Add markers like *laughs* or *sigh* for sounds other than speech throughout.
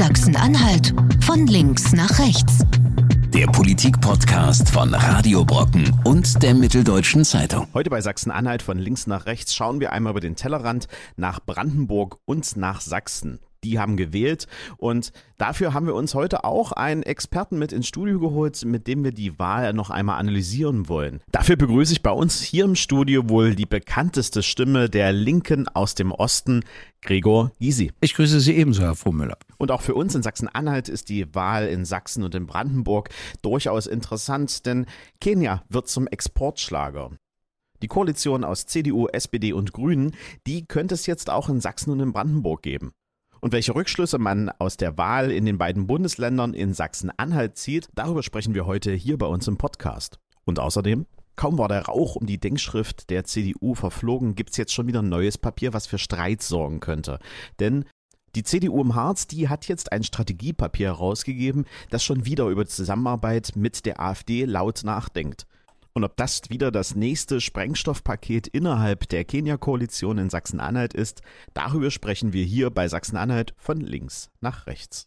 Sachsen-Anhalt von links nach rechts. Der Politik-Podcast von Radio Brocken und der Mitteldeutschen Zeitung. Heute bei Sachsen-Anhalt von links nach rechts schauen wir einmal über den Tellerrand nach Brandenburg und nach Sachsen die haben gewählt. Und dafür haben wir uns heute auch einen Experten mit ins Studio geholt, mit dem wir die Wahl noch einmal analysieren wollen. Dafür begrüße ich bei uns hier im Studio wohl die bekannteste Stimme der Linken aus dem Osten, Gregor Gysi. Ich grüße Sie ebenso, Herr Frohmüller. Und auch für uns in Sachsen-Anhalt ist die Wahl in Sachsen und in Brandenburg durchaus interessant, denn Kenia wird zum Exportschlager. Die Koalition aus CDU, SPD und Grünen, die könnte es jetzt auch in Sachsen und in Brandenburg geben. Und welche Rückschlüsse man aus der Wahl in den beiden Bundesländern in Sachsen-Anhalt zieht, darüber sprechen wir heute hier bei uns im Podcast. Und außerdem, kaum war der Rauch um die Denkschrift der CDU verflogen, gibt's jetzt schon wieder neues Papier, was für Streit sorgen könnte. Denn die CDU im Harz, die hat jetzt ein Strategiepapier herausgegeben, das schon wieder über Zusammenarbeit mit der AfD laut nachdenkt. Und ob das wieder das nächste Sprengstoffpaket innerhalb der Kenia-Koalition in Sachsen-Anhalt ist, darüber sprechen wir hier bei Sachsen-Anhalt von links nach rechts.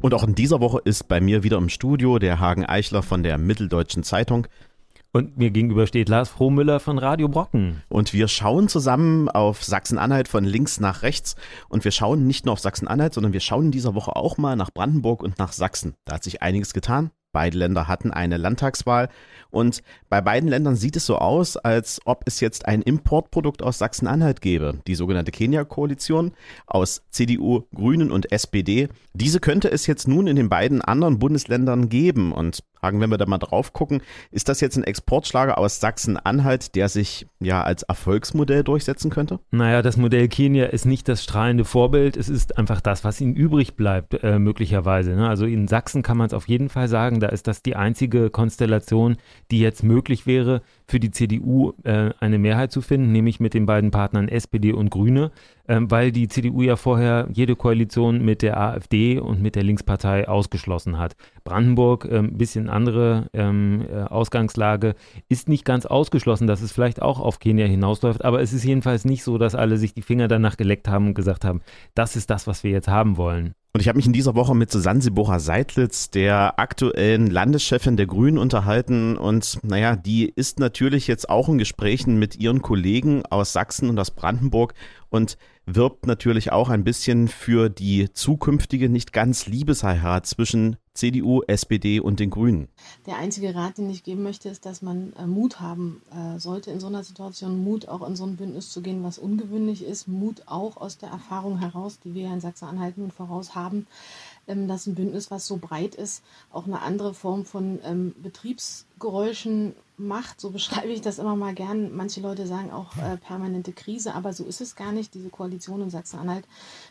Und auch in dieser Woche ist bei mir wieder im Studio der Hagen Eichler von der Mitteldeutschen Zeitung. Und mir gegenüber steht Lars Frohmüller von Radio Brocken. Und wir schauen zusammen auf Sachsen-Anhalt von links nach rechts. Und wir schauen nicht nur auf Sachsen-Anhalt, sondern wir schauen in dieser Woche auch mal nach Brandenburg und nach Sachsen. Da hat sich einiges getan. Beide Länder hatten eine Landtagswahl und bei beiden Ländern sieht es so aus, als ob es jetzt ein Importprodukt aus Sachsen-Anhalt gäbe, die sogenannte Kenia-Koalition aus CDU, Grünen und SPD. Diese könnte es jetzt nun in den beiden anderen Bundesländern geben und Hagen, wenn wir da mal drauf gucken, ist das jetzt ein Exportschlager aus Sachsen-Anhalt, der sich ja als Erfolgsmodell durchsetzen könnte? Naja, das Modell Kenia ist nicht das strahlende Vorbild, es ist einfach das, was ihnen übrig bleibt, äh, möglicherweise. Ne? Also in Sachsen kann man es auf jeden Fall sagen, da ist das die einzige Konstellation, die jetzt möglich wäre, für die CDU äh, eine Mehrheit zu finden, nämlich mit den beiden Partnern SPD und Grüne, äh, weil die CDU ja vorher jede Koalition mit der AfD und mit der Linkspartei ausgeschlossen hat. Brandenburg, ein ähm, bisschen andere ähm, äh, Ausgangslage, ist nicht ganz ausgeschlossen, dass es vielleicht auch auf Kenia hinausläuft, aber es ist jedenfalls nicht so, dass alle sich die Finger danach geleckt haben und gesagt haben, das ist das, was wir jetzt haben wollen. Und ich habe mich in dieser Woche mit Susanne Sibora Seidlitz, der aktuellen Landeschefin der Grünen, unterhalten. Und naja, die ist natürlich jetzt auch in Gesprächen mit ihren Kollegen aus Sachsen und aus Brandenburg und wirbt natürlich auch ein bisschen für die zukünftige nicht ganz Liebesheirat zwischen CDU, SPD und den Grünen. Der einzige Rat, den ich geben möchte, ist, dass man äh, Mut haben äh, sollte, in so einer Situation Mut auch in so ein Bündnis zu gehen, was ungewöhnlich ist. Mut auch aus der Erfahrung heraus, die wir in Sachsen-Anhalt nun voraus haben, ähm, dass ein Bündnis, was so breit ist, auch eine andere Form von ähm, Betriebsgeräuschen macht. So beschreibe ich das immer mal gern. Manche Leute sagen auch äh, permanente Krise, aber so ist es gar nicht. Diese Koalition in Sachsen-Anhalt,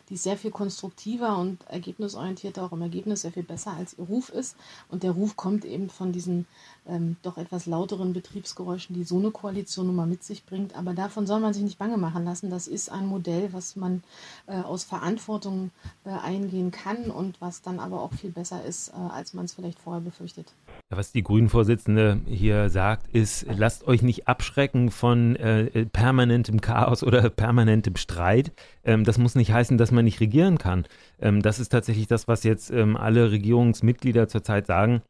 die ist sehr viel konstruktiver und ergebnisorientierter, auch im Ergebnis sehr viel besser als ihr Ruf ist. Und der Ruf kommt eben von diesen ähm, doch etwas lauteren Betriebsgeräuschen, die so eine Koalition nun mal mit sich bringt. Aber davon soll man sich nicht bange machen lassen. Das ist ein Modell, was man äh, aus Verantwortung äh, eingehen kann und was dann aber auch viel besser ist, äh, als man es vielleicht vorher befürchtet. Was die Grünen-Vorsitzende hier sagt, ist, lasst euch nicht abschrecken von äh, permanentem Chaos oder *laughs* permanentem Streit. Ähm, das muss nicht heißen, dass man nicht regieren kann. Ähm, das ist tatsächlich das, was jetzt ähm, alle Regierungsmitglieder zurzeit sagen,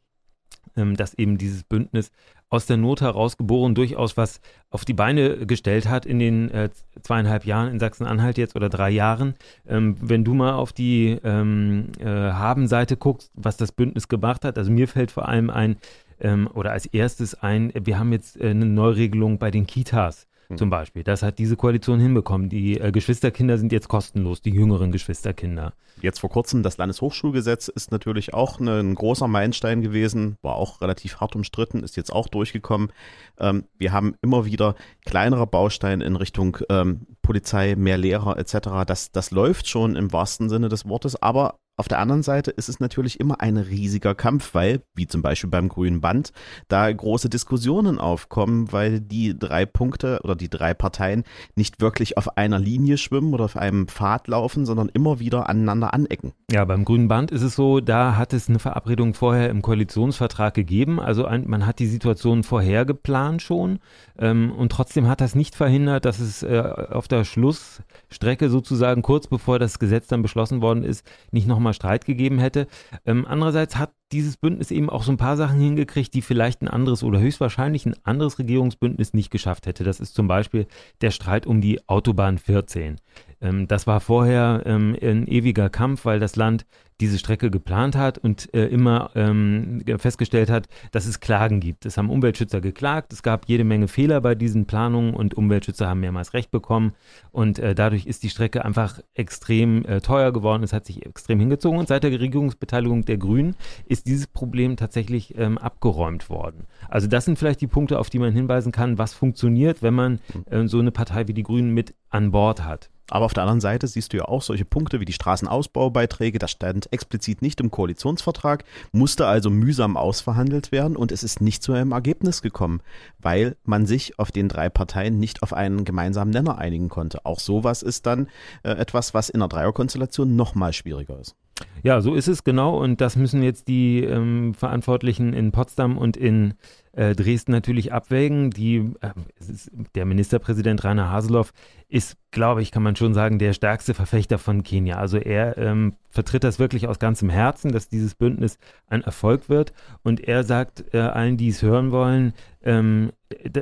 dass eben dieses Bündnis aus der Not herausgeboren durchaus was auf die Beine gestellt hat in den äh, zweieinhalb Jahren in Sachsen-Anhalt jetzt oder drei Jahren. Ähm, wenn du mal auf die ähm, äh, Habenseite guckst, was das Bündnis gemacht hat, also mir fällt vor allem ein, ähm, oder als erstes ein, wir haben jetzt äh, eine Neuregelung bei den Kitas. Hm. Zum Beispiel. Das hat diese Koalition hinbekommen. Die äh, Geschwisterkinder sind jetzt kostenlos, die jüngeren Geschwisterkinder. Jetzt vor kurzem das Landeshochschulgesetz ist natürlich auch ne, ein großer Meilenstein gewesen, war auch relativ hart umstritten, ist jetzt auch durchgekommen. Ähm, wir haben immer wieder kleinere Bausteine in Richtung ähm, Polizei, mehr Lehrer etc. Das, das läuft schon im wahrsten Sinne des Wortes, aber Auf der anderen Seite ist es natürlich immer ein riesiger Kampf, weil, wie zum Beispiel beim Grünen Band, da große Diskussionen aufkommen, weil die drei Punkte oder die drei Parteien nicht wirklich auf einer Linie schwimmen oder auf einem Pfad laufen, sondern immer wieder aneinander anecken. Ja, beim Grünen Band ist es so, da hat es eine Verabredung vorher im Koalitionsvertrag gegeben. Also ein, man hat die Situation vorher geplant schon ähm, und trotzdem hat das nicht verhindert, dass es äh, auf der Schlussstrecke sozusagen kurz bevor das Gesetz dann beschlossen worden ist, nicht nochmal mal Streit gegeben hätte. Ähm, andererseits hat dieses Bündnis eben auch so ein paar Sachen hingekriegt, die vielleicht ein anderes oder höchstwahrscheinlich ein anderes Regierungsbündnis nicht geschafft hätte. Das ist zum Beispiel der Streit um die Autobahn 14. Ähm, das war vorher ähm, ein ewiger Kampf, weil das Land diese Strecke geplant hat und äh, immer ähm, festgestellt hat, dass es Klagen gibt. Es haben Umweltschützer geklagt, es gab jede Menge Fehler bei diesen Planungen und Umweltschützer haben mehrmals Recht bekommen und äh, dadurch ist die Strecke einfach extrem äh, teuer geworden, es hat sich extrem hingezogen und seit der Regierungsbeteiligung der Grünen ist dieses Problem tatsächlich ähm, abgeräumt worden. Also das sind vielleicht die Punkte, auf die man hinweisen kann, was funktioniert, wenn man äh, so eine Partei wie die Grünen mit an Bord hat. Aber auf der anderen Seite siehst du ja auch solche Punkte wie die Straßenausbaubeiträge, das stand explizit nicht im Koalitionsvertrag, musste also mühsam ausverhandelt werden und es ist nicht zu einem Ergebnis gekommen, weil man sich auf den drei Parteien nicht auf einen gemeinsamen Nenner einigen konnte. Auch sowas ist dann äh, etwas, was in der Dreierkonstellation nochmal schwieriger ist. Ja, so ist es genau und das müssen jetzt die ähm, Verantwortlichen in Potsdam und in äh, Dresden natürlich abwägen. Die, äh, ist, der Ministerpräsident Rainer Haseloff ist, glaube ich, kann man schon sagen, der stärkste Verfechter von Kenia. Also er ähm, vertritt das wirklich aus ganzem Herzen, dass dieses Bündnis ein Erfolg wird und er sagt äh, allen, die es hören wollen, ähm,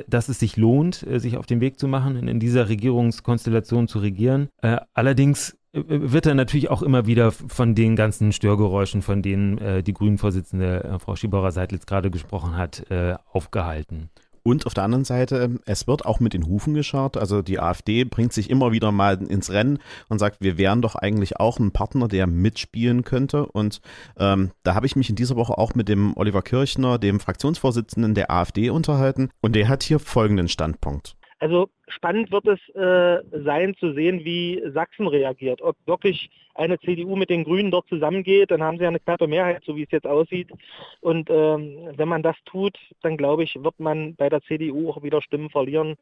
dass es sich lohnt, äh, sich auf den Weg zu machen, in, in dieser Regierungskonstellation zu regieren. Äh, allerdings wird er natürlich auch immer wieder von den ganzen Störgeräuschen, von denen äh, die Grünen-Vorsitzende äh, Frau Schieberer-Seidlitz gerade gesprochen hat, äh, aufgehalten. Und auf der anderen Seite, es wird auch mit den Hufen geschart. Also die AfD bringt sich immer wieder mal ins Rennen und sagt, wir wären doch eigentlich auch ein Partner, der mitspielen könnte. Und ähm, da habe ich mich in dieser Woche auch mit dem Oliver Kirchner, dem Fraktionsvorsitzenden der AfD, unterhalten. Und der hat hier folgenden Standpunkt. Also spannend wird es äh, sein zu sehen, wie Sachsen reagiert. Ob wirklich eine CDU mit den Grünen dort zusammengeht, dann haben sie ja eine knappe Mehrheit, so wie es jetzt aussieht. Und ähm, wenn man das tut, dann glaube ich, wird man bei der CDU auch wieder Stimmen verlieren,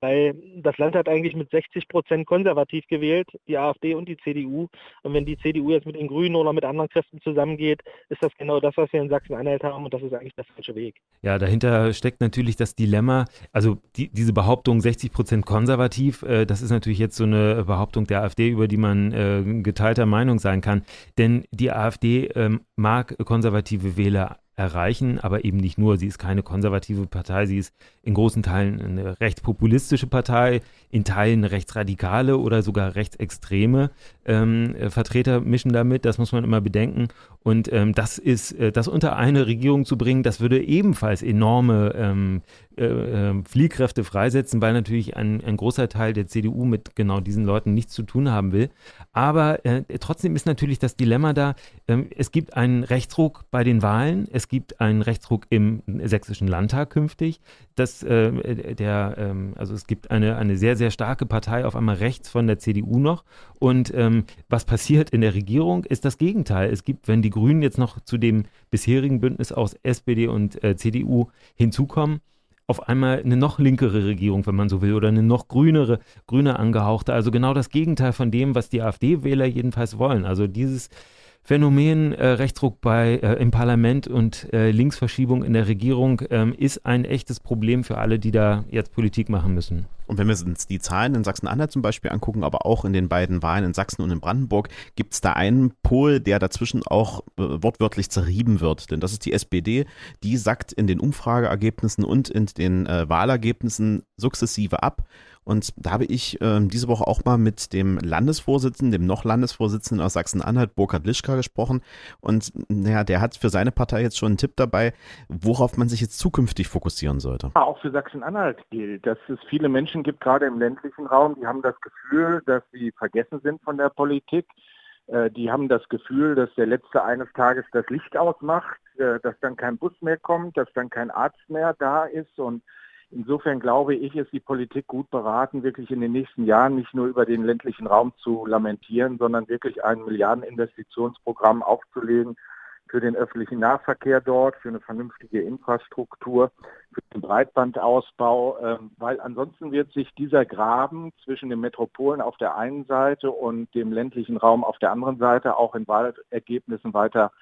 weil das Land hat eigentlich mit 60 Prozent konservativ gewählt, die AfD und die CDU. Und wenn die CDU jetzt mit den Grünen oder mit anderen Kräften zusammengeht, ist das genau das, was wir in Sachsen-Anhalt haben. Und das ist eigentlich der falsche Weg. Ja, dahinter steckt natürlich das Dilemma, also die, diese Behauptung 60 Prozent konservativ, äh, das ist natürlich jetzt so eine Behauptung der AfD, über die man äh, geteilter Meinung sein kann. Denn die AfD ähm, mag konservative Wähler erreichen, aber eben nicht nur. Sie ist keine konservative Partei, sie ist in großen Teilen eine rechtspopulistische Partei, in Teilen rechtsradikale oder sogar rechtsextreme ähm, Vertreter mischen damit, das muss man immer bedenken. Und ähm, das ist, äh, das unter eine Regierung zu bringen, das würde ebenfalls enorme ähm, äh, äh, Fliehkräfte freisetzen, weil natürlich ein, ein großer Teil der CDU mit genau diesen Leuten nichts zu tun haben will. Aber äh, trotzdem ist natürlich das Dilemma da, ähm, es gibt einen Rechtsruck bei den Wahlen, es gibt einen Rechtsruck im sächsischen Landtag künftig. Das, äh, der, ähm, also es gibt eine, eine sehr, sehr starke Partei auf einmal rechts von der CDU noch. Und ähm, was passiert in der Regierung, ist das Gegenteil. Es gibt, wenn die Grünen jetzt noch zu dem bisherigen Bündnis aus SPD und äh, CDU hinzukommen, auf einmal eine noch linkere Regierung, wenn man so will, oder eine noch grünere, grüner angehauchte. Also genau das Gegenteil von dem, was die AfD-Wähler jedenfalls wollen. Also dieses Phänomen äh, Rechtsruck bei, äh, im Parlament und äh, Linksverschiebung in der Regierung ähm, ist ein echtes Problem für alle, die da jetzt Politik machen müssen. Und wenn wir uns die Zahlen in Sachsen-Anhalt zum Beispiel angucken, aber auch in den beiden Wahlen in Sachsen und in Brandenburg, gibt es da einen Pol, der dazwischen auch äh, wortwörtlich zerrieben wird. Denn das ist die SPD, die sackt in den Umfrageergebnissen und in den äh, Wahlergebnissen sukzessive ab. Und da habe ich äh, diese Woche auch mal mit dem Landesvorsitzenden, dem noch Landesvorsitzenden aus Sachsen-Anhalt, Burkhard Lischka, gesprochen. Und naja, der hat für seine Partei jetzt schon einen Tipp dabei, worauf man sich jetzt zukünftig fokussieren sollte. Auch für Sachsen-Anhalt gilt, dass es viele Menschen gibt, gerade im ländlichen Raum, die haben das Gefühl, dass sie vergessen sind von der Politik. Äh, die haben das Gefühl, dass der Letzte eines Tages das Licht ausmacht, äh, dass dann kein Bus mehr kommt, dass dann kein Arzt mehr da ist und Insofern glaube ich, ist die Politik gut beraten, wirklich in den nächsten Jahren nicht nur über den ländlichen Raum zu lamentieren, sondern wirklich ein Milliardeninvestitionsprogramm aufzulegen für den öffentlichen Nahverkehr dort, für eine vernünftige Infrastruktur, für den Breitbandausbau, ähm, weil ansonsten wird sich dieser Graben zwischen den Metropolen auf der einen Seite und dem ländlichen Raum auf der anderen Seite auch in Wahlergebnissen weiter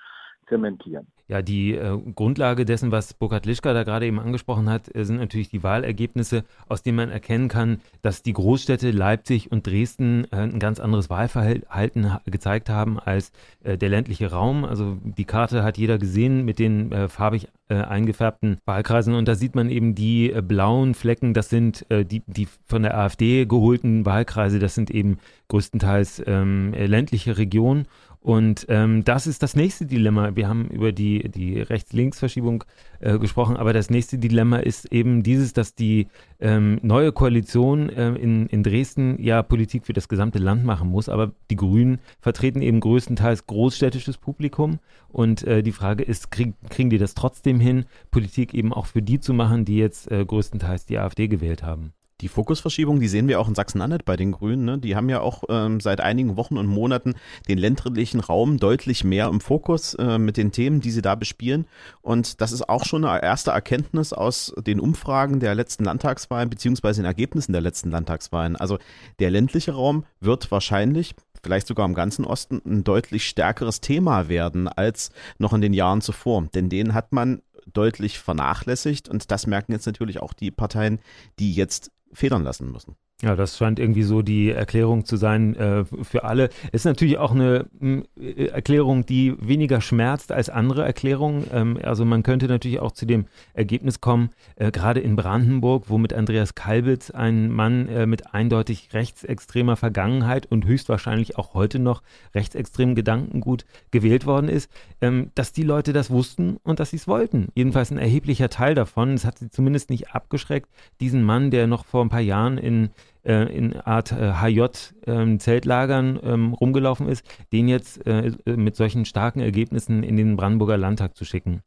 zementieren. Ja, die äh, Grundlage dessen, was Burkhard Lischka da gerade eben angesprochen hat, äh, sind natürlich die Wahlergebnisse, aus denen man erkennen kann, dass die Großstädte Leipzig und Dresden äh, ein ganz anderes Wahlverhalten ha gezeigt haben als äh, der ländliche Raum. Also die Karte hat jeder gesehen mit den äh, farbig eingefärbten Wahlkreisen und da sieht man eben die blauen Flecken, das sind die, die von der AfD geholten Wahlkreise, das sind eben größtenteils ähm, ländliche Regionen. Und ähm, das ist das nächste Dilemma. Wir haben über die, die Rechts-Links-Verschiebung äh, gesprochen, aber das nächste Dilemma ist eben dieses, dass die ähm, neue Koalition äh, in, in Dresden ja Politik für das gesamte Land machen muss, aber die Grünen vertreten eben größtenteils großstädtisches Publikum. Und äh, die Frage ist, krieg, kriegen die das trotzdem hin, Politik eben auch für die zu machen, die jetzt äh, größtenteils die AfD gewählt haben? Die Fokusverschiebung, die sehen wir auch in Sachsen-Anhalt bei den Grünen. Ne? Die haben ja auch ähm, seit einigen Wochen und Monaten den ländlichen Raum deutlich mehr im Fokus äh, mit den Themen, die sie da bespielen. Und das ist auch schon eine erste Erkenntnis aus den Umfragen der letzten Landtagswahlen beziehungsweise den Ergebnissen der letzten Landtagswahlen. Also der ländliche Raum wird wahrscheinlich vielleicht sogar im ganzen Osten ein deutlich stärkeres Thema werden als noch in den Jahren zuvor. Denn den hat man deutlich vernachlässigt und das merken jetzt natürlich auch die Parteien, die jetzt federn lassen müssen. Ja, das scheint irgendwie so die Erklärung zu sein äh, für alle. Ist natürlich auch eine äh, Erklärung, die weniger schmerzt als andere Erklärungen. Ähm, also man könnte natürlich auch zu dem Ergebnis kommen, äh, gerade in Brandenburg, wo mit Andreas Kalbitz ein Mann äh, mit eindeutig rechtsextremer Vergangenheit und höchstwahrscheinlich auch heute noch rechtsextremen Gedankengut gewählt worden ist, ähm, dass die Leute das wussten und dass sie es wollten. Jedenfalls ein erheblicher Teil davon. Es hat sie zumindest nicht abgeschreckt, diesen Mann, der noch vor ein paar Jahren in äh, in Art äh, HJ-Zeltlagern ähm, ähm, rumgelaufen ist, den jetzt äh, mit solchen starken Ergebnissen in den Brandenburger Landtag zu schicken.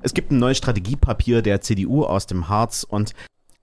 Es gibt ein neues Strategiepapier der CDU aus dem Harz und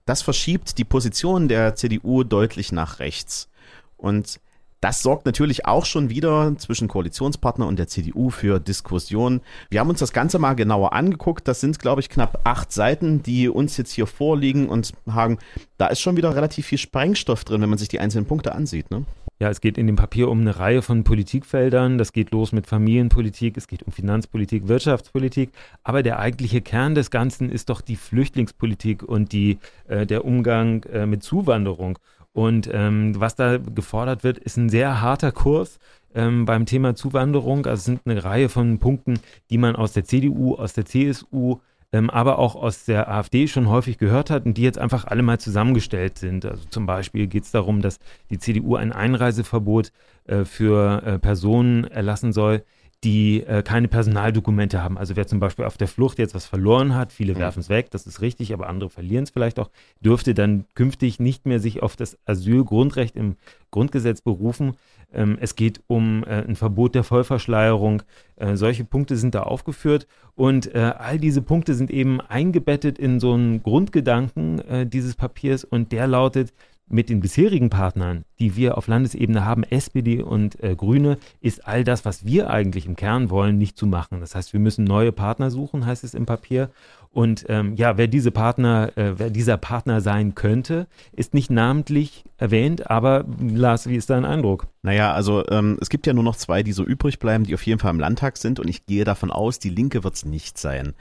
das verschiebt die Position der CDU deutlich nach rechts. Und das sorgt natürlich auch schon wieder zwischen Koalitionspartner und der CDU für Diskussionen. Wir haben uns das Ganze mal genauer angeguckt. Das sind, glaube ich, knapp acht Seiten, die uns jetzt hier vorliegen und haben, da ist schon wieder relativ viel Sprengstoff drin, wenn man sich die einzelnen Punkte ansieht. Ne? Ja, es geht in dem Papier um eine Reihe von Politikfeldern. Das geht los mit Familienpolitik, es geht um Finanzpolitik, Wirtschaftspolitik. Aber der eigentliche Kern des Ganzen ist doch die Flüchtlingspolitik und die, äh, der Umgang äh, mit Zuwanderung. Und ähm, was da gefordert wird, ist ein sehr harter Kurs ähm, beim Thema Zuwanderung. Also es sind eine Reihe von Punkten, die man aus der CDU, aus der CSU, ähm, aber auch aus der AfD schon häufig gehört hat und die jetzt einfach alle mal zusammengestellt sind. Also zum Beispiel geht es darum, dass die CDU ein Einreiseverbot äh, für äh, Personen erlassen soll, die äh, keine Personaldokumente haben. Also wer zum Beispiel auf der Flucht jetzt was verloren hat, viele mhm. werfen es weg, das ist richtig, aber andere verlieren es vielleicht auch, dürfte dann künftig nicht mehr sich auf das Asylgrundrecht im Grundgesetz berufen. Ähm, es geht um äh, ein Verbot der Vollverschleierung. Äh, solche Punkte sind da aufgeführt und äh, all diese Punkte sind eben eingebettet in so einen Grundgedanken äh, dieses Papiers und der lautet, mit den bisherigen Partnern, die wir auf Landesebene haben, SPD und äh, Grüne, ist all das, was wir eigentlich im Kern wollen, nicht zu machen. Das heißt, wir müssen neue Partner suchen, heißt es im Papier. Und ähm, ja, wer diese Partner, äh, wer dieser Partner sein könnte, ist nicht namentlich erwähnt, aber Lars, wie ist dein Eindruck? Naja, also ähm, es gibt ja nur noch zwei, die so übrig bleiben, die auf jeden Fall im Landtag sind und ich gehe davon aus, die Linke wird es nicht sein.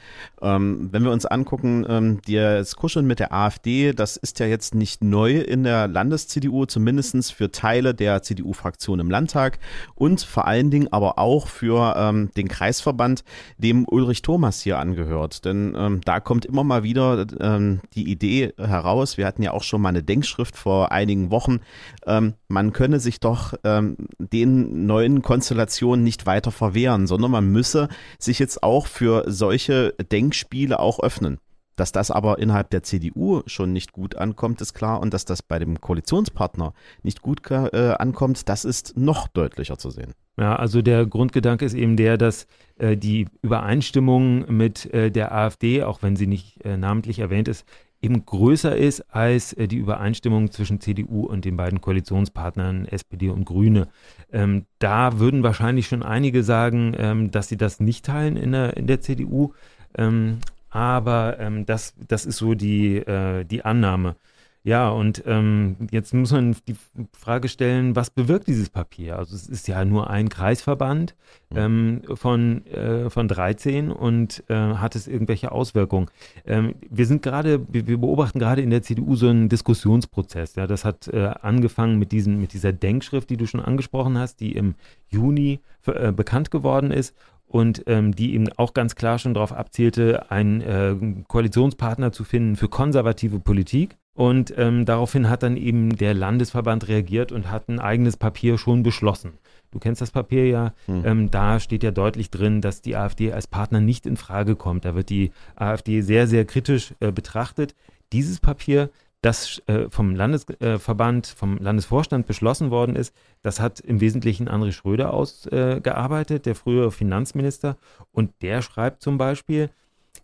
Ähm, wenn wir uns angucken, ähm, das Kuscheln mit der AfD, das ist ja jetzt nicht neu in der Landes-CDU, zumindestens für Teile der CDU-Fraktion im Landtag und vor allen Dingen aber auch für ähm, den Kreisverband, dem Ulrich Thomas hier angehört. Denn ähm, da kommt immer mal wieder ähm, die Idee heraus. Wir hatten ja auch schon mal eine Denkschrift vor einigen Wochen. Ähm, man könne sich doch ähm, den neuen Konstellationen nicht weiter verwehren, sondern man müsse sich jetzt auch für solche Denkspiele auch öffnen. Dass das aber innerhalb der CDU schon nicht gut ankommt, ist klar. Und dass das bei dem Koalitionspartner nicht gut äh, ankommt, das ist noch deutlicher zu sehen. Ja, also der Grundgedanke ist eben der, dass äh, die Übereinstimmung mit äh, der AfD, auch wenn sie nicht äh, namentlich erwähnt ist, eben größer ist als äh, die Übereinstimmung zwischen CDU und den beiden Koalitionspartnern SPD und Grüne. Ähm, da würden wahrscheinlich schon einige sagen, ähm, dass sie das nicht teilen in der, in der CDU. Ähm, aber ähm, das, das ist so die, äh, die Annahme. Ja, und ähm, jetzt muss man die Frage stellen, was bewirkt dieses Papier? Also es ist ja nur ein Kreisverband mhm. ähm, von, äh, von 13 und äh, hat es irgendwelche Auswirkungen? Ähm, wir sind gerade, wir, beobachten gerade in der CDU so einen Diskussionsprozess. Ja, das hat äh, angefangen mit, diesen, mit dieser Denkschrift, die du schon angesprochen hast, die im Juni äh, bekannt geworden ist und ähm, die eben auch ganz klar schon darauf abzielte, einen äh, Koalitionspartner zu finden für konservative Politik. Und ähm, daraufhin hat dann eben der Landesverband reagiert und hat ein eigenes Papier schon beschlossen. Du kennst das Papier ja. Hm. Ähm, da steht ja deutlich drin, dass die AfD als Partner nicht in Frage kommt. Da wird die AfD sehr, sehr kritisch äh, betrachtet. Dieses Papier, das äh, vom Landesverband, äh, vom Landesvorstand beschlossen worden ist, das hat im Wesentlichen André Schröder ausgearbeitet, der frühere Finanzminister. Und der schreibt zum Beispiel,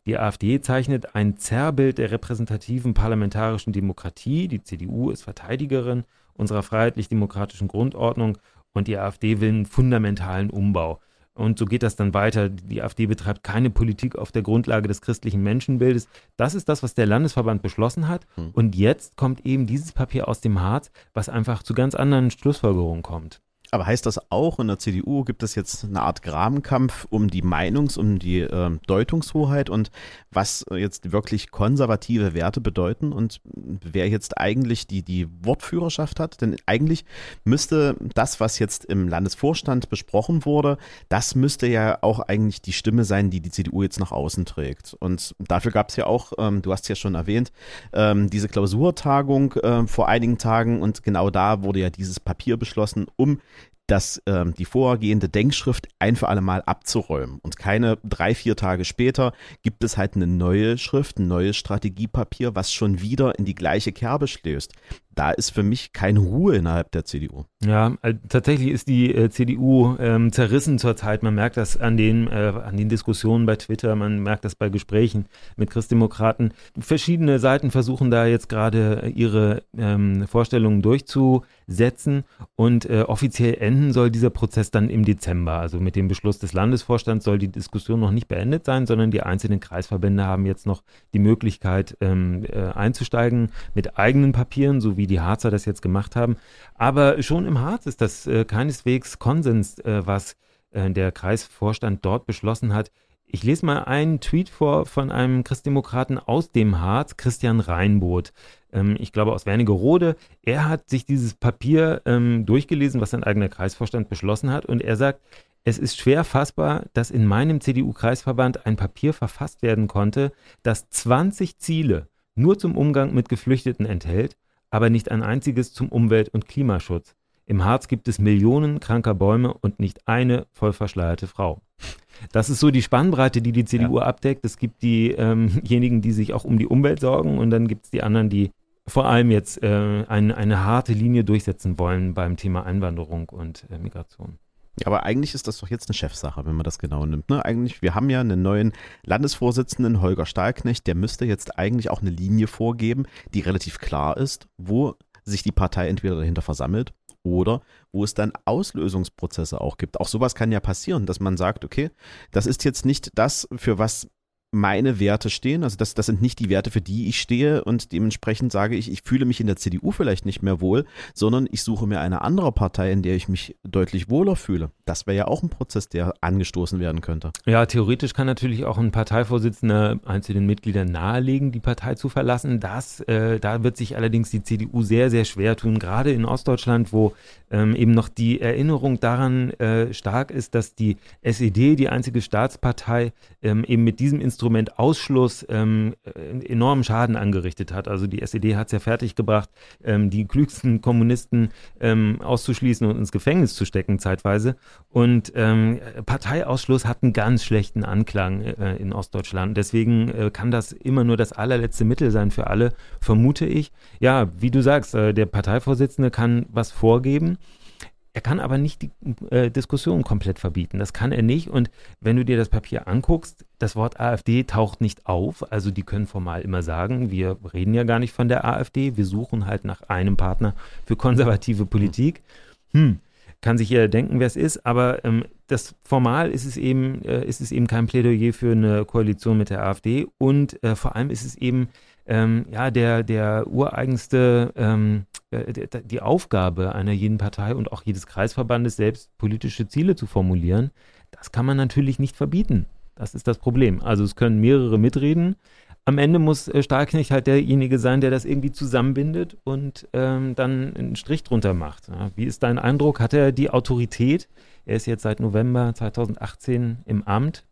die AfD zeichnet ein Zerrbild der repräsentativen parlamentarischen Demokratie. Die CDU ist Verteidigerin unserer freiheitlich-demokratischen Grundordnung und die AfD will einen fundamentalen Umbau. Und so geht das dann weiter. Die AfD betreibt keine Politik auf der Grundlage des christlichen Menschenbildes. Das ist das, was der Landesverband beschlossen hat. Hm. Und jetzt kommt eben dieses Papier aus dem Harz, was einfach zu ganz anderen Schlussfolgerungen kommt. Aber heißt das auch, in der CDU gibt es jetzt eine Art Grabenkampf um die Meinungs-, um die äh, Deutungshoheit und was jetzt wirklich konservative Werte bedeuten und wer jetzt eigentlich die, die Wortführerschaft hat? Denn eigentlich müsste das, was jetzt im Landesvorstand besprochen wurde, das müsste ja auch eigentlich die Stimme sein, die die CDU jetzt nach außen trägt. Und dafür gab es ja auch, ähm, du hast ja schon erwähnt, ähm, diese Klausurtagung äh, vor einigen Tagen und genau da wurde ja dieses Papier beschlossen, um das, ähm, die vorhergehende Denkschrift ein für alle Mal abzuräumen. Und keine drei, vier Tage später gibt es halt eine neue Schrift, ein neues Strategiepapier, was schon wieder in die gleiche Kerbe stößt da ist für mich keine Ruhe innerhalb der CDU. Ja, äh, tatsächlich ist die äh, CDU ähm, zerrissen zurzeit. Man merkt das an den, äh, an den Diskussionen bei Twitter, man merkt das bei Gesprächen mit Christdemokraten. Verschiedene Seiten versuchen da jetzt gerade ihre ähm, Vorstellungen durchzusetzen und äh, offiziell enden soll dieser Prozess dann im Dezember. Also mit dem Beschluss des Landesvorstands soll die Diskussion noch nicht beendet sein, sondern die einzelnen Kreisverbände haben jetzt noch die Möglichkeit ähm, äh, einzusteigen mit eigenen Papieren, so wie die Harzer das jetzt gemacht haben. Aber schon im Harz ist das äh, keineswegs Konsens, äh, was äh, der Kreisvorstand dort beschlossen hat. Ich lese mal einen Tweet vor von einem Christdemokraten aus dem Harz, Christian Reinboth. Ähm, ich glaube aus Wernigerode. Er hat sich dieses Papier ähm, durchgelesen, was sein eigener Kreisvorstand beschlossen hat. Und er sagt, es ist schwer fassbar, dass in meinem CDU-Kreisverband ein Papier verfasst werden konnte, das 20 Ziele nur zum Umgang mit Geflüchteten enthält aber nicht ein einziges zum Umwelt- und Klimaschutz. Im Harz gibt es Millionen kranker Bäume und nicht eine voll verschleierte Frau. Das ist so die Spannbreite, die die CDU ja. abdeckt. Es gibt diejenigen, ähm *laughs* die sich auch um die Umwelt sorgen und dann gibt es die anderen, die vor allem jetzt äh, ein, eine harte Linie durchsetzen wollen beim Thema Einwanderung und äh, Migration. Ja, aber eigentlich ist das doch jetzt eine Chefsache, wenn man das genau nimmt. Ne? Eigentlich, wir haben ja einen neuen Landesvorsitzenden, Holger Stahlknecht, der müsste jetzt eigentlich auch eine Linie vorgeben, die relativ klar ist, wo sich die Partei entweder dahinter versammelt oder wo es dann Auslösungsprozesse auch gibt. Auch sowas kann ja passieren, dass man sagt, okay, das ist jetzt nicht das, für was meine Werte stehen. Also das, das sind nicht die Werte, für die ich stehe und dementsprechend sage ich, ich fühle mich in der CDU vielleicht nicht mehr wohl, sondern ich suche mir eine andere Partei, in der ich mich deutlich wohler fühle. Das wäre ja auch ein Prozess, der angestoßen werden könnte. Ja, theoretisch kann natürlich auch ein Parteivorsitzender einzelnen Mitgliedern nahelegen, die Partei zu verlassen. Das, äh, da wird sich allerdings die CDU sehr, sehr schwer tun, gerade in Ostdeutschland, wo ähm, eben noch die Erinnerung daran äh, stark ist, dass die SED, die einzige Staatspartei, ähm, eben mit diesem Instrument Instrument Ausschluss ähm, äh, enormen Schaden angerichtet hat. Also die SED hat es ja fertiggebracht, ähm, die klügsten Kommunisten ähm, auszuschließen und ins Gefängnis zu stecken zeitweise. Und ähm, Parteiausschluss hat einen ganz schlechten Anklang äh, in Ostdeutschland. Deswegen äh, kann das immer nur das allerletzte Mittel sein für alle, vermute ich. Ja, wie du sagst, äh, der Parteivorsitzende kann was vorgeben Er kann aber nicht die äh, Diskussion komplett verbieten. Das kann er nicht. Und wenn du dir das Papier anguckst, das Wort AfD taucht nicht auf. Also die können formal immer sagen, wir reden ja gar nicht von der AfD. Wir suchen halt nach einem Partner für konservative Politik. Hm, kann sich jeder denken, wer es ist. Aber ähm, das formal ist es eben, äh, ist es eben kein Plädoyer für eine Koalition mit der AfD. Und äh, vor allem ist es eben ähm, ja, der, der ureigenste, ähm, äh, die Aufgabe einer jeden Partei und auch jedes Kreisverbandes, selbst politische Ziele zu formulieren, das kann man natürlich nicht verbieten. Das ist das Problem. Also es können mehrere mitreden. Am Ende muss äh, Stahlknecht halt derjenige sein, der das irgendwie zusammenbindet und ähm, dann einen Strich drunter macht. Ja, wie ist dein Eindruck? Hat er die Autorität? Er ist jetzt seit November 2018 im Amt.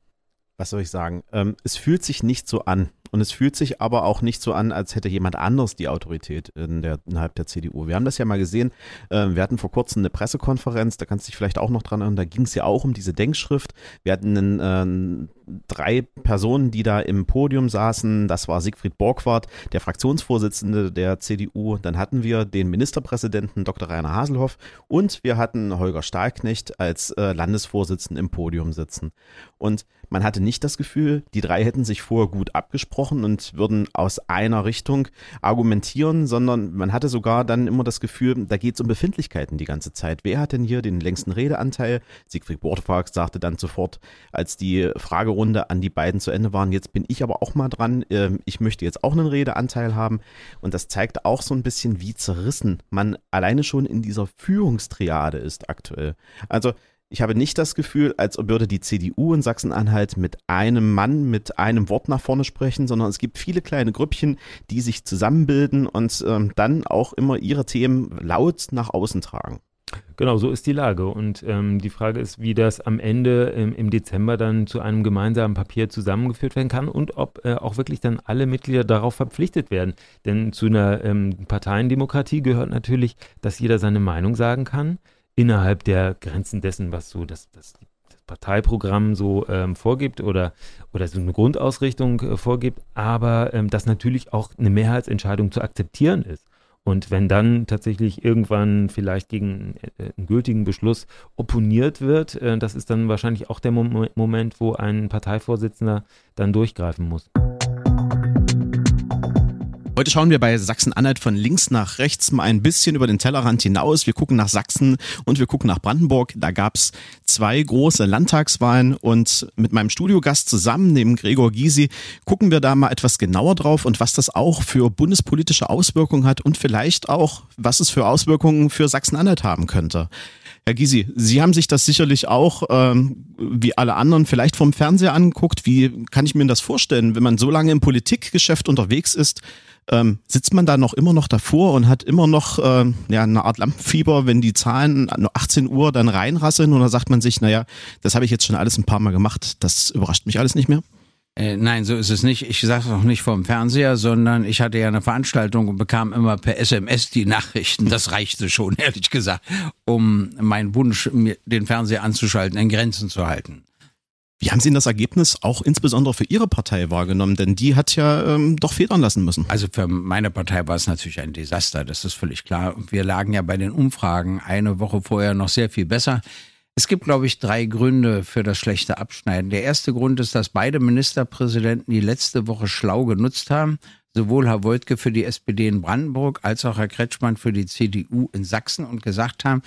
Was soll ich sagen? Ähm, es fühlt sich nicht so an. Und es fühlt sich aber auch nicht so an, als hätte jemand anders die Autorität in der, innerhalb der CDU. Wir haben das ja mal gesehen. Äh, wir hatten vor kurzem eine Pressekonferenz, da kannst du dich vielleicht auch noch dran erinnern, da ging es ja auch um diese Denkschrift. Wir hatten einen, äh, drei Personen, die da im Podium saßen. Das war Siegfried Borgward, der Fraktionsvorsitzende der CDU. Dann hatten wir den Ministerpräsidenten Dr. Rainer Haselhoff und wir hatten Holger Stahlknecht als äh, Landesvorsitzenden im Podium sitzen. Und man hatte nicht das Gefühl, die drei hätten sich vorher gut abgesprochen und würden aus einer Richtung argumentieren, sondern man hatte sogar dann immer das Gefühl, da geht es um Befindlichkeiten die ganze Zeit. Wer hat denn hier den längsten Redeanteil? Siegfried Borgward sagte dann sofort, als die Frage Runde an die beiden zu Ende waren. Jetzt bin ich aber auch mal dran. Ähm, ich möchte jetzt auch einen Redeanteil haben. Und das zeigt auch so ein bisschen, wie zerrissen man alleine schon in dieser Führungstriade ist aktuell. Also ich habe nicht das Gefühl, als würde die CDU in Sachsen-Anhalt mit einem Mann, mit einem Wort nach vorne sprechen, sondern es gibt viele kleine Grüppchen, die sich zusammenbilden und ähm, dann auch immer ihre Themen laut nach außen tragen. Genau, so ist die Lage. Und ähm, die Frage ist, wie das am Ende ähm, im Dezember dann zu einem gemeinsamen Papier zusammengeführt werden kann und ob äh, auch wirklich dann alle Mitglieder darauf verpflichtet werden. Denn zu einer ähm, Parteiendemokratie gehört natürlich, dass jeder seine Meinung sagen kann, innerhalb der Grenzen dessen, was so das, das, das Parteiprogramm so ähm, vorgibt oder, oder so eine Grundausrichtung äh, vorgibt, aber ähm, dass natürlich auch eine Mehrheitsentscheidung zu akzeptieren ist. Und wenn dann tatsächlich irgendwann vielleicht gegen äh, einen gültigen Beschluss opponiert wird, äh, das ist dann wahrscheinlich auch der Moment, wo ein Parteivorsitzender dann durchgreifen muss. Heute schauen wir bei Sachsen-Anhalt von links nach rechts mal ein bisschen über den Tellerrand hinaus. Wir gucken nach Sachsen und wir gucken nach Brandenburg. Da gab es zwei große Landtagswahlen und mit meinem Studiogast zusammen, neben Gregor Gysi, gucken wir da mal etwas genauer drauf und was das auch für bundespolitische Auswirkungen hat und vielleicht auch, was es für Auswirkungen für Sachsen-Anhalt haben könnte. Herr Gysi, Sie haben sich das sicherlich auch, ähm, wie alle anderen, vielleicht vom Fernseher angeguckt. Wie kann ich mir das vorstellen, wenn man so lange im Politikgeschäft unterwegs ist? Ähm, sitzt man da noch immer noch davor und hat immer noch ähm, ja, eine Art Lampenfieber, wenn die Zahlen 18 Uhr dann reinrasseln oder sagt man sich, naja, das habe ich jetzt schon alles ein paar Mal gemacht, das überrascht mich alles nicht mehr? Äh, nein, so ist es nicht. Ich es auch nicht vom Fernseher, sondern ich hatte ja eine Veranstaltung und bekam immer per SMS die Nachrichten. Das reichte schon, *laughs* ehrlich gesagt, um meinen Wunsch, mir den Fernseher anzuschalten, in Grenzen zu halten. Wie haben Sie das Ergebnis auch insbesondere für Ihre Partei wahrgenommen? Denn die hat ja ähm, doch federn lassen müssen. Also für meine Partei war es natürlich ein Desaster, das ist völlig klar. Wir lagen ja bei den Umfragen eine Woche vorher noch sehr viel besser. Es gibt, glaube ich, drei Gründe für das schlechte Abschneiden. Der erste Grund ist, dass beide Ministerpräsidenten die letzte Woche schlau genutzt haben. Sowohl Herr Woltke für die SPD in Brandenburg als auch Herr Kretschmann für die CDU in Sachsen und gesagt haben,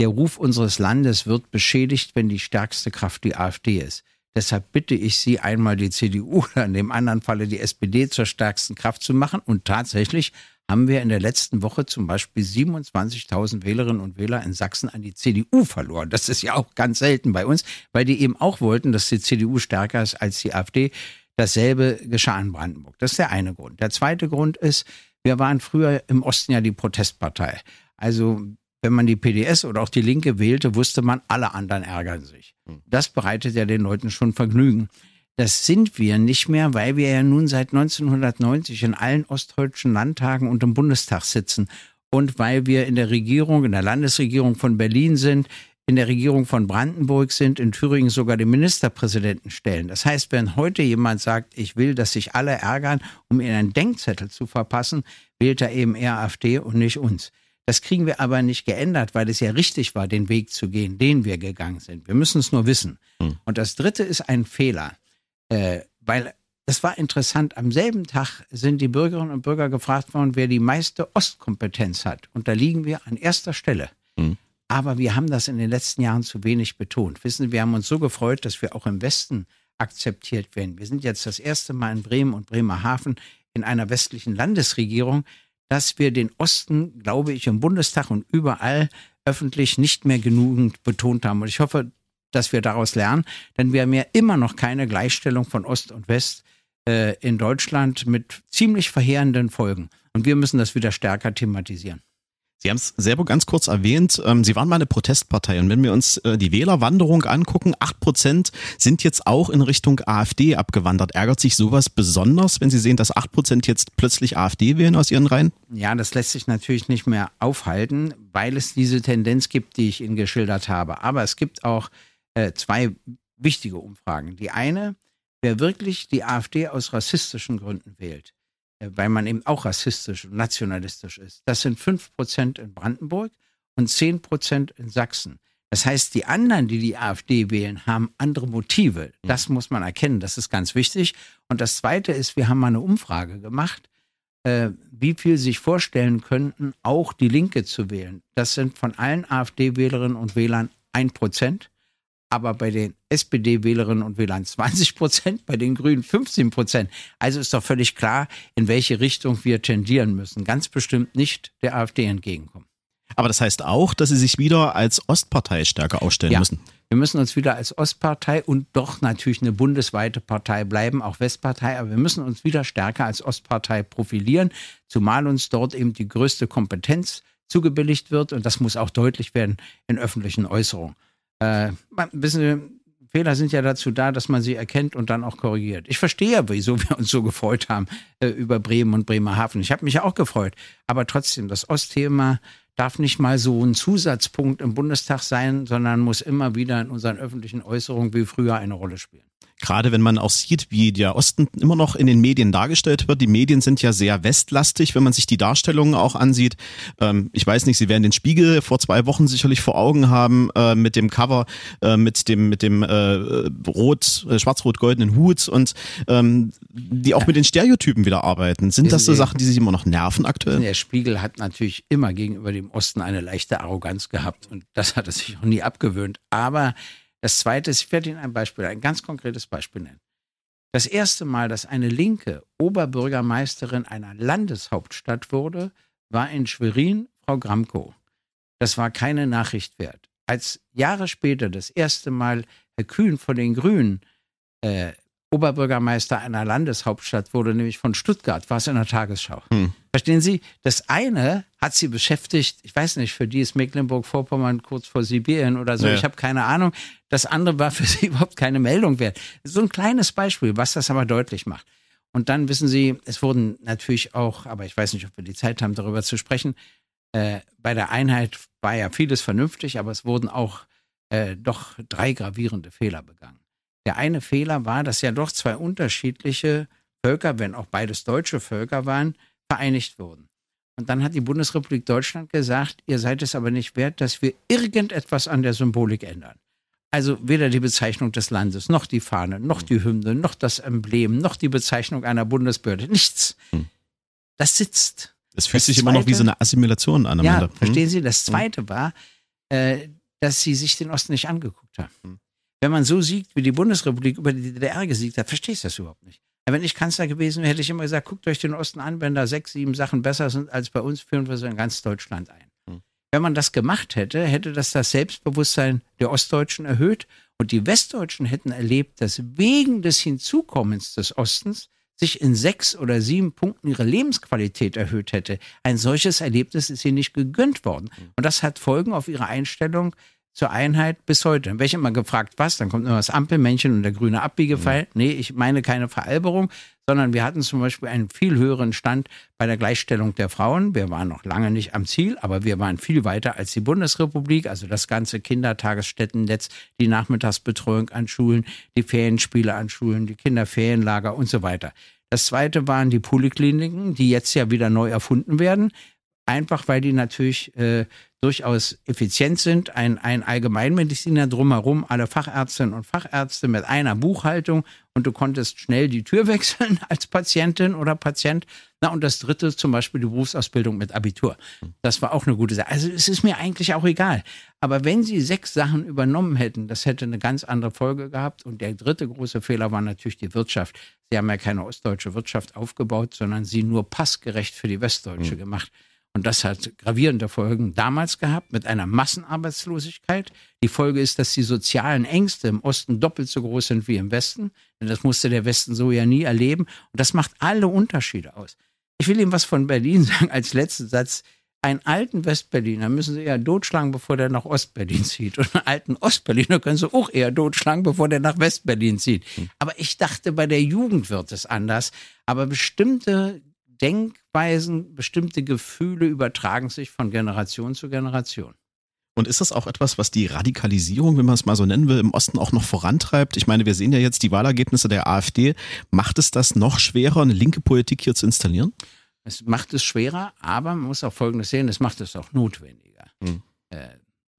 der Ruf unseres Landes wird beschädigt, wenn die stärkste Kraft die AfD ist. Deshalb bitte ich Sie einmal die CDU *laughs* oder in dem anderen Falle die SPD zur stärksten Kraft zu machen. Und tatsächlich haben wir in der letzten Woche zum Beispiel 27.000 Wählerinnen und Wähler in Sachsen an die CDU verloren. Das ist ja auch ganz selten bei uns, weil die eben auch wollten, dass die CDU stärker ist als die AfD. Dasselbe geschah in Brandenburg. Das ist der eine Grund. Der zweite Grund ist, wir waren früher im Osten ja die Protestpartei. Also wenn man die PDS oder auch die Linke wählte, wusste man, alle anderen ärgern sich. Hm. Das bereitet ja den Leuten schon Vergnügen. Das sind wir nicht mehr, weil wir ja nun seit 1990 in allen ostdeutschen Landtagen und im Bundestag sitzen und weil wir in der Regierung, in der Landesregierung von Berlin sind, in der Regierung von Brandenburg sind, in Thüringen sogar den Ministerpräsidenten stellen. Das heißt, wenn heute jemand sagt, ich will, dass sich alle ärgern, um ihnen einen Denkzettel zu verpassen, wählt er eben eher AfD und nicht uns. Das kriegen wir aber nicht geändert, weil es ja richtig war, den Weg zu gehen, den wir gegangen sind. Wir müssen es nur wissen. Hm. Und das Dritte ist ein Fehler, äh, weil das war interessant. Am selben Tag sind die Bürgerinnen und Bürger gefragt worden, wer die meiste Ostkompetenz hat. Und da liegen wir an erster Stelle. Hm. Aber wir haben das in den letzten Jahren zu wenig betont. Wissen Sie, wir haben uns so gefreut, dass wir auch im Westen akzeptiert werden. Wir sind jetzt das erste Mal in Bremen und Bremerhaven in einer westlichen Landesregierung, dass wir den Osten, glaube ich, im Bundestag und überall öffentlich nicht mehr genügend betont haben. Und ich hoffe, dass wir daraus lernen, denn wir haben ja immer noch keine Gleichstellung von Ost und West äh, in Deutschland mit ziemlich verheerenden Folgen. Und wir müssen das wieder stärker thematisieren. Sie haben es selber ganz kurz erwähnt, ähm, Sie waren mal eine Protestpartei und wenn wir uns äh, die Wählerwanderung angucken, acht Prozent sind jetzt auch in Richtung AfD abgewandert. Ärgert sich sowas besonders, wenn Sie sehen, dass acht Prozent jetzt plötzlich AfD wählen aus Ihren Reihen? Ja, das lässt sich natürlich nicht mehr aufhalten, weil es diese Tendenz gibt, die ich Ihnen geschildert habe. Aber es gibt auch äh, zwei wichtige Umfragen. Die eine, wer wirklich die AfD aus rassistischen Gründen wählt, äh, weil man eben auch rassistisch und nationalistisch ist. Das sind 5% in Brandenburg und 10% in Sachsen. Das heißt, die anderen, die die AfD wählen, haben andere Motive. Mhm. Das muss man erkennen. Das ist ganz wichtig. Und das Zweite ist, wir haben mal eine Umfrage gemacht, äh, wie viel sich vorstellen könnten, auch die Linke zu wählen. Das sind von allen AfD-Wählerinnen und Wählern ein Prozent aber bei den SPD-Wählerinnen und Wählern 20 Prozent, bei den Grünen 15 Prozent. Also ist doch völlig klar, in welche Richtung wir tendieren müssen. Ganz bestimmt nicht der AfD entgegenkommen. Aber das heißt auch, dass Sie sich wieder als Ostpartei stärker aufstellen ja. müssen. Wir müssen uns wieder als Ostpartei und doch natürlich eine bundesweite Partei bleiben, auch Westpartei, aber wir müssen uns wieder stärker als Ostpartei profilieren, zumal uns dort eben die größte Kompetenz zugebilligt wird und das muss auch deutlich werden in öffentlichen Äußerungen. Äh, wissen Sie, Fehler sind ja dazu da, dass man sie erkennt und dann auch korrigiert. Ich verstehe ja, wieso wir uns so gefreut haben äh, über Bremen und Bremerhaven. Ich habe mich ja auch gefreut. Aber trotzdem, das Ostthema darf nicht mal so ein Zusatzpunkt im Bundestag sein, sondern muss immer wieder in unseren öffentlichen Äußerungen wie früher eine Rolle spielen. Gerade wenn man auch sieht, wie der Osten immer noch in den Medien dargestellt wird. Die Medien sind ja sehr westlastig, wenn man sich die Darstellungen auch ansieht. Ähm, ich weiß nicht, Sie werden den Spiegel vor zwei Wochen sicherlich vor Augen haben äh, mit dem Cover, äh, mit dem mit dem äh, rot, äh, schwarz-rot-goldenen Hut und ähm, die auch ja. mit den Stereotypen wieder arbeiten. Sind das so Sachen, die sich immer noch nerven aktuell? Der Spiegel hat natürlich immer gegenüber dem Osten eine leichte Arroganz gehabt und das hat er sich auch nie abgewöhnt. Aber das zweite ist, ich werde Ihnen ein Beispiel, ein ganz konkretes Beispiel nennen. Das erste Mal, dass eine linke Oberbürgermeisterin einer Landeshauptstadt wurde, war in Schwerin Frau Gramko. Das war keine Nachricht wert. Als Jahre später das erste Mal Herr Kühn von den Grünen äh, Oberbürgermeister einer Landeshauptstadt wurde, nämlich von Stuttgart, war es in der Tagesschau. Hm. Verstehen Sie? Das eine hat sie beschäftigt, ich weiß nicht, für die ist Mecklenburg-Vorpommern kurz vor Sibirien oder so, ja. ich habe keine Ahnung. Das andere war *laughs* für sie überhaupt keine Meldung wert. So ein kleines Beispiel, was das aber deutlich macht. Und dann wissen Sie, es wurden natürlich auch, aber ich weiß nicht, ob wir die Zeit haben, darüber zu sprechen, äh, bei der Einheit war ja vieles vernünftig, aber es wurden auch äh, doch drei gravierende Fehler begangen. Der eine Fehler war, dass ja doch zwei unterschiedliche Völker, wenn auch beides deutsche Völker waren, vereinigt wurden. Und dann hat die Bundesrepublik Deutschland gesagt, ihr seid es aber nicht wert, dass wir irgendetwas an der Symbolik ändern. Also weder die Bezeichnung des Landes, noch die Fahne, noch die Hymne, noch das Emblem, noch die Bezeichnung einer Bundesbehörde. Nichts. Hm. Das sitzt. Das fühlt das sich zweite, immer noch wie so eine Assimilation an. Ja, hm? verstehen Sie? Das Zweite war, äh, dass sie sich den Osten nicht angeguckt haben. Hm wenn man so siegt, wie die Bundesrepublik über die DDR gesiegt hat, verstehst du das überhaupt nicht. Wenn ich Kanzler gewesen wäre, hätte ich immer gesagt, guckt euch den Osten an, wenn da sechs, sieben Sachen besser sind als bei uns, führen wir sie in ganz Deutschland ein. Hm. Wenn man das gemacht hätte, hätte das das Selbstbewusstsein der Ostdeutschen erhöht und die Westdeutschen hätten erlebt, dass wegen des Hinzukommens des Ostens sich in sechs oder sieben Punkten ihre Lebensqualität erhöht hätte. Ein solches Erlebnis ist ihnen nicht gegönnt worden. Hm. Und das hat Folgen auf ihre Einstellung zur Einheit bis heute. Dann werde ich immer gefragt, was? Dann kommt immer das Ampelmännchen und der grüne Abbiegepfeil. Mhm. Nee, ich meine keine Veralberung, sondern wir hatten zum Beispiel einen viel höheren Stand bei der Gleichstellung der Frauen. Wir waren noch lange nicht am Ziel, aber wir waren viel weiter als die Bundesrepublik. Also das ganze Kindertagesstättennetz, die Nachmittagsbetreuung an Schulen, die Ferienspiele an Schulen, die Kinderferienlager und so weiter. Das zweite waren die Polikliniken, die jetzt ja wieder neu erfunden werden einfach weil die natürlich äh, durchaus effizient sind. Ein, ein Allgemeinmediziner drumherum, alle Fachärztinnen und Fachärzte mit einer Buchhaltung und du konntest schnell die Tür *laughs* wechseln als Patientin oder Patient. Na, und das dritte zum Beispiel die Berufsausbildung mit Abitur. Das war auch eine gute Sache. Also es ist mir eigentlich auch egal. Aber wenn sie sechs Sachen übernommen hätten, das hätte eine ganz andere Folge gehabt. Und der dritte große Fehler war natürlich die Wirtschaft. Sie haben ja keine ostdeutsche Wirtschaft aufgebaut, sondern sie nur passgerecht für die westdeutsche mhm. gemacht. Und das hat gravierende Folgen damals gehabt mit einer Massenarbeitslosigkeit. Die Folge ist, dass die sozialen Ängste im Osten doppelt so groß sind wie im Westen. Denn das musste der Westen so ja nie erleben. Und das macht alle Unterschiede aus. Ich will Ihnen was von Berlin *laughs* sagen als letzten Satz. Einen alten Westberliner müssen Sie eher totschlagen, bevor der nach Ostberlin zieht. Und einen alten Ostberliner können Sie auch eher totschlagen, bevor der nach Westberlin zieht. Hm. Aber ich dachte, bei der Jugend wird es anders. Aber bestimmte Denkweisen, bestimmte Gefühle übertragen sich von Generation zu Generation. Und ist das auch etwas, was die Radikalisierung, wenn man es mal so nennen will, im Osten auch noch vorantreibt? Ich meine, wir sehen ja jetzt die Wahlergebnisse der AfD. Macht es das noch schwerer, eine linke Politik hier zu installieren? Es macht es schwerer, aber man muss auch Folgendes sehen, es macht es auch notwendiger. Hm. Äh,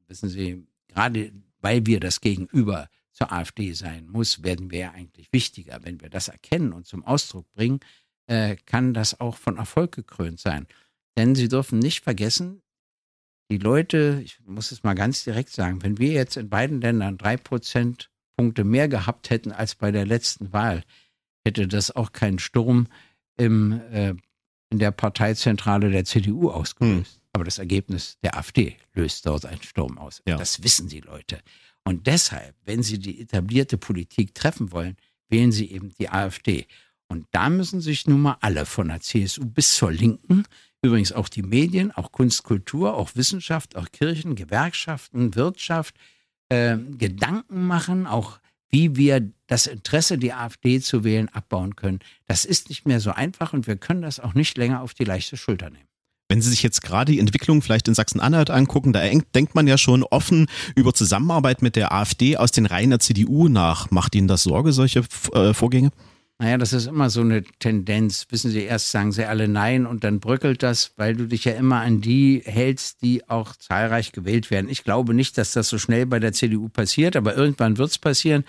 wissen Sie, gerade weil wir das Gegenüber zur AfD sein muss, werden wir ja eigentlich wichtiger. Wenn wir das erkennen und zum Ausdruck bringen, äh, kann das auch von Erfolg gekrönt sein. Denn Sie dürfen nicht vergessen, die Leute, ich muss es mal ganz direkt sagen, wenn wir jetzt in beiden Ländern drei Prozentpunkte mehr gehabt hätten als bei der letzten Wahl, hätte das auch keinen Sturm im, äh, in der Parteizentrale der CDU ausgelöst. Hm. Aber das Ergebnis der AfD löst dort einen Sturm aus. Ja. Das wissen die Leute. Und deshalb, wenn sie die etablierte Politik treffen wollen, wählen sie eben die AfD. Und da müssen sich nun mal alle von der CSU bis zur Linken, übrigens auch die Medien, auch Kunst, Kultur, auch Wissenschaft, auch Kirchen, Gewerkschaften, Wirtschaft, äh, Gedanken machen, auch wie wir das Interesse, die AfD zu wählen, abbauen können. Das ist nicht mehr so einfach und wir können das auch nicht länger auf die leichte Schulter nehmen. Wenn Sie sich jetzt gerade die Entwicklung vielleicht in Sachsen-Anhalt angucken, da denkt man ja schon offen über Zusammenarbeit mit der AfD aus den Reihen der CDU nach. Macht Ihnen das Sorge, solche äh, Vorgänge? Naja, das ist immer so eine Tendenz. Wissen Sie, erst sagen sie alle Nein und dann bröckelt das, weil du dich ja immer an die hältst, die auch zahlreich gewählt werden. Ich glaube nicht, dass das so schnell bei der CDU passiert, aber irgendwann wird es passieren.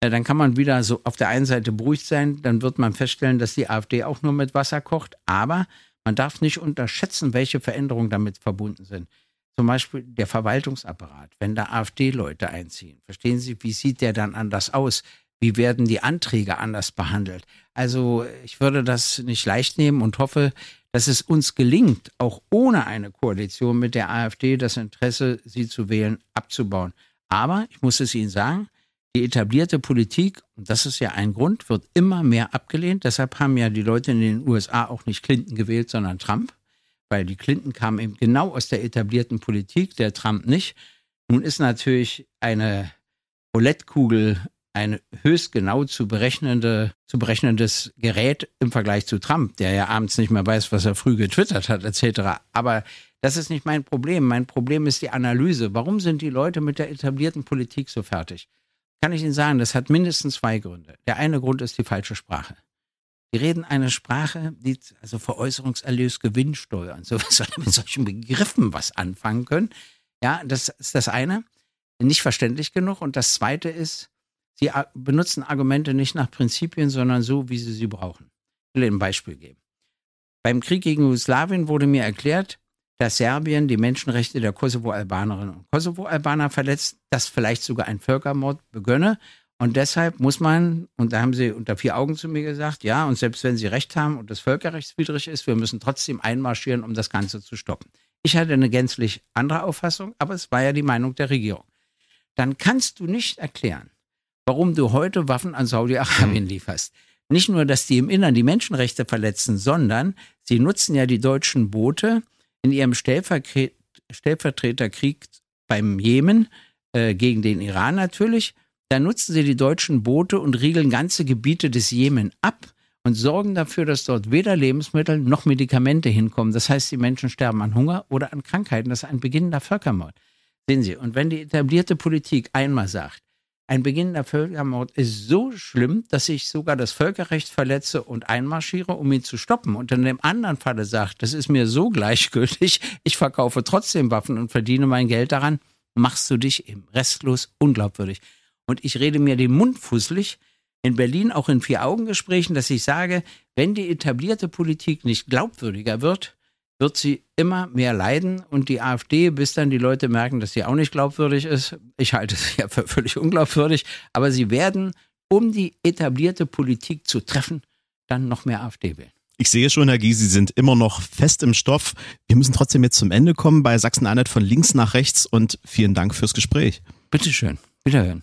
Dann kann man wieder so auf der einen Seite beruhigt sein, dann wird man feststellen, dass die AfD auch nur mit Wasser kocht. Aber man darf nicht unterschätzen, welche Veränderungen damit verbunden sind. Zum Beispiel der Verwaltungsapparat, wenn da AfD-Leute einziehen. Verstehen Sie, wie sieht der dann anders aus? Wie werden die Anträge anders behandelt? Also ich würde das nicht leicht nehmen und hoffe, dass es uns gelingt, auch ohne eine Koalition mit der AfD das Interesse, sie zu wählen, abzubauen. Aber ich muss es Ihnen sagen, die etablierte Politik, und das ist ja ein Grund, wird immer mehr abgelehnt. Deshalb haben ja die Leute in den USA auch nicht Clinton gewählt, sondern Trump, weil die Clinton kam eben genau aus der etablierten Politik, der Trump nicht. Nun ist natürlich eine Roulettekugel ein höchst genau zu berechnende, zu berechnendes Gerät im Vergleich zu Trump, der ja abends nicht mehr weiß, was er früh getwittert hat, etc. Aber das ist nicht mein Problem. Mein Problem ist die Analyse. Warum sind die Leute mit der etablierten Politik so fertig? Kann ich Ihnen sagen, das hat mindestens zwei Gründe. Der eine Grund ist die falsche Sprache. Die reden eine Sprache, die also Veräußerungserlös, Gewinnsteuer und sowas, *laughs* mit solchen Begriffen was anfangen können. Ja, das ist das eine. Nicht verständlich genug. Und das zweite ist, Sie benutzen Argumente nicht nach Prinzipien, sondern so, wie sie sie brauchen. Ich will Ihnen ein Beispiel geben. Beim Krieg gegen Jugoslawien wurde mir erklärt, dass Serbien die Menschenrechte der Kosovo-Albanerinnen und Kosovo-Albaner verletzt, dass vielleicht sogar ein Völkermord begönne. Und deshalb muss man, und da haben sie unter vier Augen zu mir gesagt, ja, und selbst wenn sie recht haben und das völkerrechtswidrig ist, wir müssen trotzdem einmarschieren, um das Ganze zu stoppen. Ich hatte eine gänzlich andere Auffassung, aber es war ja die Meinung der Regierung. Dann kannst du nicht erklären, warum du heute Waffen an Saudi-Arabien hm. lieferst. Nicht nur, dass die im Innern die Menschenrechte verletzen, sondern sie nutzen ja die deutschen Boote in ihrem Stellvertreterkrieg beim Jemen äh, gegen den Iran natürlich. Da nutzen sie die deutschen Boote und riegeln ganze Gebiete des Jemen ab und sorgen dafür, dass dort weder Lebensmittel noch Medikamente hinkommen. Das heißt, die Menschen sterben an Hunger oder an Krankheiten. Das ist ein beginnender Völkermord. Sehen Sie, und wenn die etablierte Politik einmal sagt, ein beginnender Völkermord ist so schlimm, dass ich sogar das Völkerrecht verletze und einmarschiere, um ihn zu stoppen. Und in dem anderen Falle sagt, das ist mir so gleichgültig, ich verkaufe trotzdem Waffen und verdiene mein Geld daran, machst du dich eben restlos unglaubwürdig. Und ich rede mir den Mund fußlich, in Berlin auch in Vier-Augen-Gesprächen, dass ich sage, wenn die etablierte Politik nicht glaubwürdiger wird, wird sie immer mehr leiden und die AfD, bis dann die Leute merken, dass sie auch nicht glaubwürdig ist. Ich halte sie *laughs* ja für völlig unglaubwürdig, aber sie werden, um die etablierte Politik zu treffen, dann noch mehr AfD wählen. Ich sehe schon, Herr Gysi, Sie sind immer noch fest im Stoff. Wir müssen trotzdem jetzt zum Ende kommen bei Sachsen-Anhalt von links nach rechts und vielen Dank fürs Gespräch. Bitteschön. Wiederhören.